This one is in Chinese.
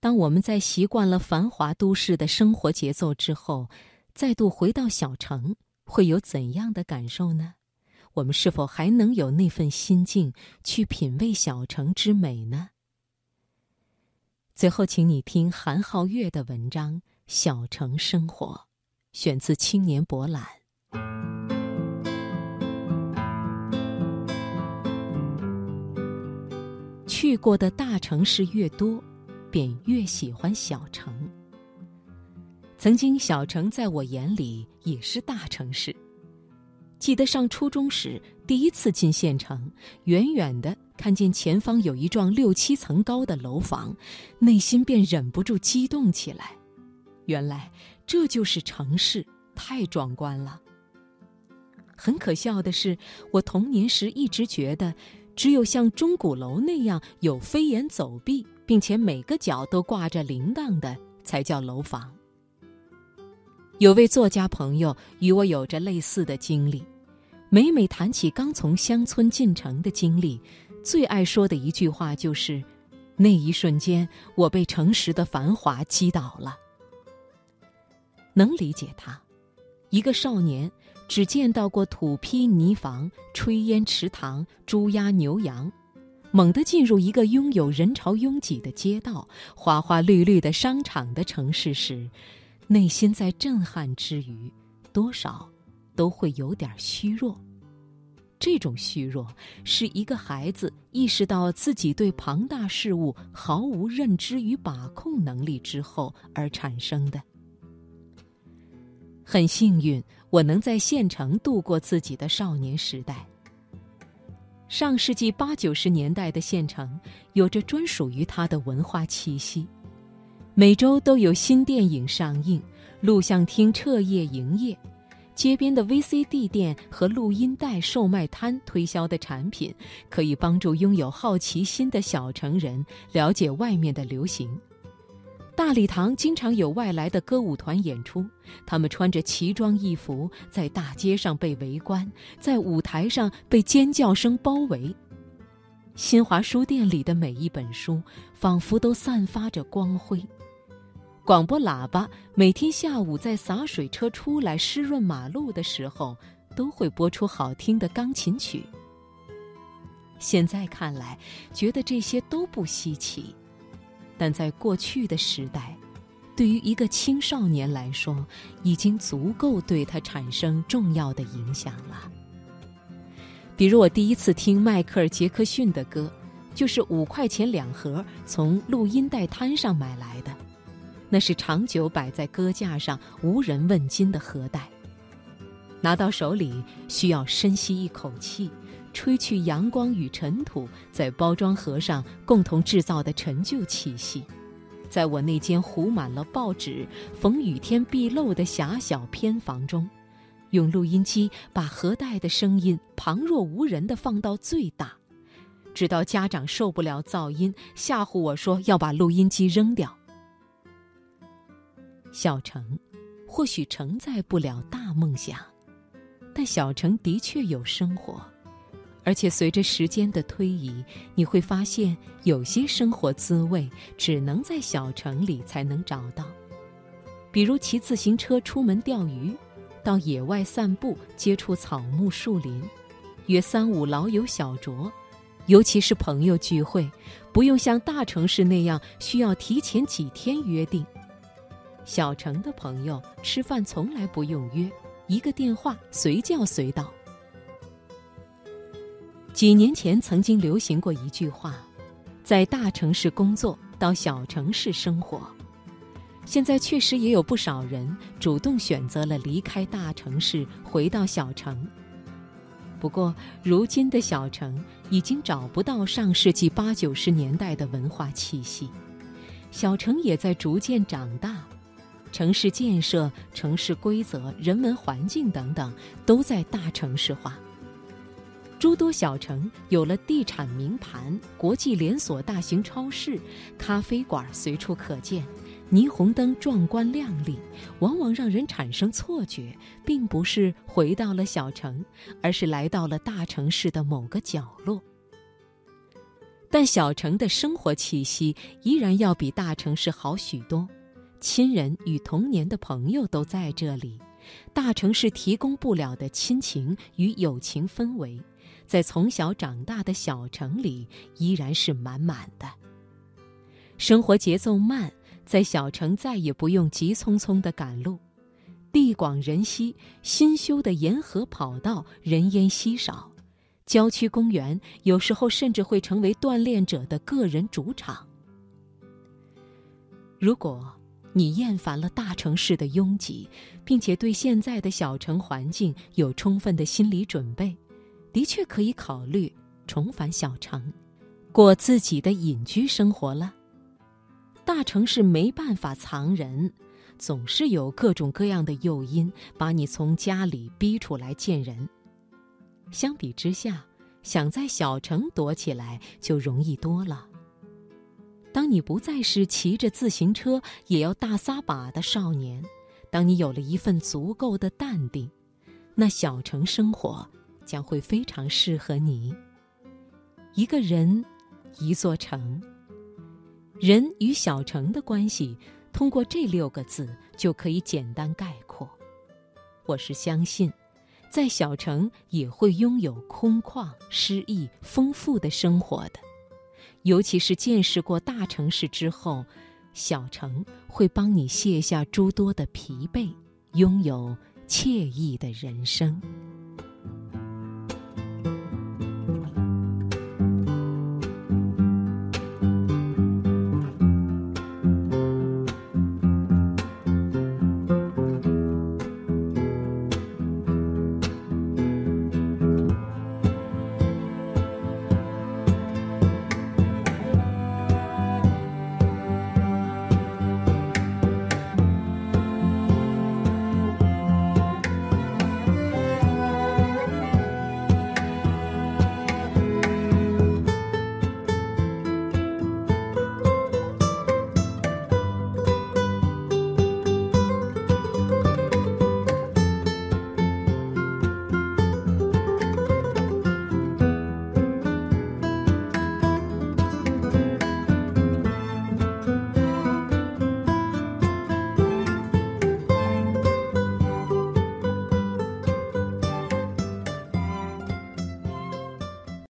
当我们在习惯了繁华都市的生活节奏之后，再度回到小城，会有怎样的感受呢？我们是否还能有那份心境去品味小城之美呢？最后，请你听韩浩月的文章《小城生活》，选自《青年博览》。去过的大城市越多，便越喜欢小城。曾经，小城在我眼里也是大城市。记得上初中时，第一次进县城，远远的看见前方有一幢六七层高的楼房，内心便忍不住激动起来。原来这就是城市，太壮观了。很可笑的是，我童年时一直觉得，只有像钟鼓楼那样有飞檐走壁，并且每个角都挂着铃铛的，才叫楼房。有位作家朋友与我有着类似的经历，每每谈起刚从乡村进城的经历，最爱说的一句话就是：“那一瞬间，我被城市的繁华击倒了。”能理解他，一个少年只见到过土坯泥房、炊烟池塘、猪鸭牛羊，猛地进入一个拥有人潮拥挤的街道、花花绿绿的商场的城市时。内心在震撼之余，多少都会有点虚弱。这种虚弱是一个孩子意识到自己对庞大事物毫无认知与把控能力之后而产生的。很幸运，我能在县城度过自己的少年时代。上世纪八九十年代的县城，有着专属于它的文化气息。每周都有新电影上映，录像厅彻夜营业，街边的 VCD 店和录音带售卖摊推销的产品，可以帮助拥有好奇心的小城人了解外面的流行。大礼堂经常有外来的歌舞团演出，他们穿着奇装异服，在大街上被围观，在舞台上被尖叫声包围。新华书店里的每一本书，仿佛都散发着光辉。广播喇叭每天下午在洒水车出来湿润马路的时候，都会播出好听的钢琴曲。现在看来，觉得这些都不稀奇，但在过去的时代，对于一个青少年来说，已经足够对他产生重要的影响了。比如，我第一次听迈克尔·杰克逊的歌，就是五块钱两盒从录音带摊上买来的。那是长久摆在搁架上无人问津的盒带，拿到手里需要深吸一口气，吹去阳光与尘土在包装盒上共同制造的陈旧气息。在我那间糊满了报纸、逢雨天必漏的狭小偏房中，用录音机把盒带的声音旁若无人地放到最大，直到家长受不了噪音，吓唬我说要把录音机扔掉。小城，或许承载不了大梦想，但小城的确有生活，而且随着时间的推移，你会发现有些生活滋味只能在小城里才能找到。比如骑自行车出门钓鱼，到野外散步接触草木树林，约三五老友小酌，尤其是朋友聚会，不用像大城市那样需要提前几天约定。小城的朋友吃饭从来不用约，一个电话随叫随到。几年前曾经流行过一句话：“在大城市工作，到小城市生活。”现在确实也有不少人主动选择了离开大城市，回到小城。不过，如今的小城已经找不到上世纪八九十年代的文化气息，小城也在逐渐长大。城市建设、城市规则、人文环境等等，都在大城市化。诸多小城有了地产名盘、国际连锁大型超市、咖啡馆随处可见，霓虹灯壮观亮丽，往往让人产生错觉，并不是回到了小城，而是来到了大城市的某个角落。但小城的生活气息依然要比大城市好许多，亲人与童年的朋友都在这里，大城市提供不了的亲情与友情氛围，在从小长大的小城里依然是满满的。生活节奏慢，在小城再也不用急匆匆的赶路，地广人稀，新修的沿河跑道人烟稀少。郊区公园有时候甚至会成为锻炼者的个人主场。如果你厌烦了大城市的拥挤，并且对现在的小城环境有充分的心理准备，的确可以考虑重返小城，过自己的隐居生活了。大城市没办法藏人，总是有各种各样的诱因把你从家里逼出来见人。相比之下，想在小城躲起来就容易多了。当你不再是骑着自行车也要大撒把的少年，当你有了一份足够的淡定，那小城生活将会非常适合你。一个人，一座城。人与小城的关系，通过这六个字就可以简单概括。我是相信。在小城也会拥有空旷、诗意、丰富的生活的，尤其是见识过大城市之后，小城会帮你卸下诸多的疲惫，拥有惬意的人生。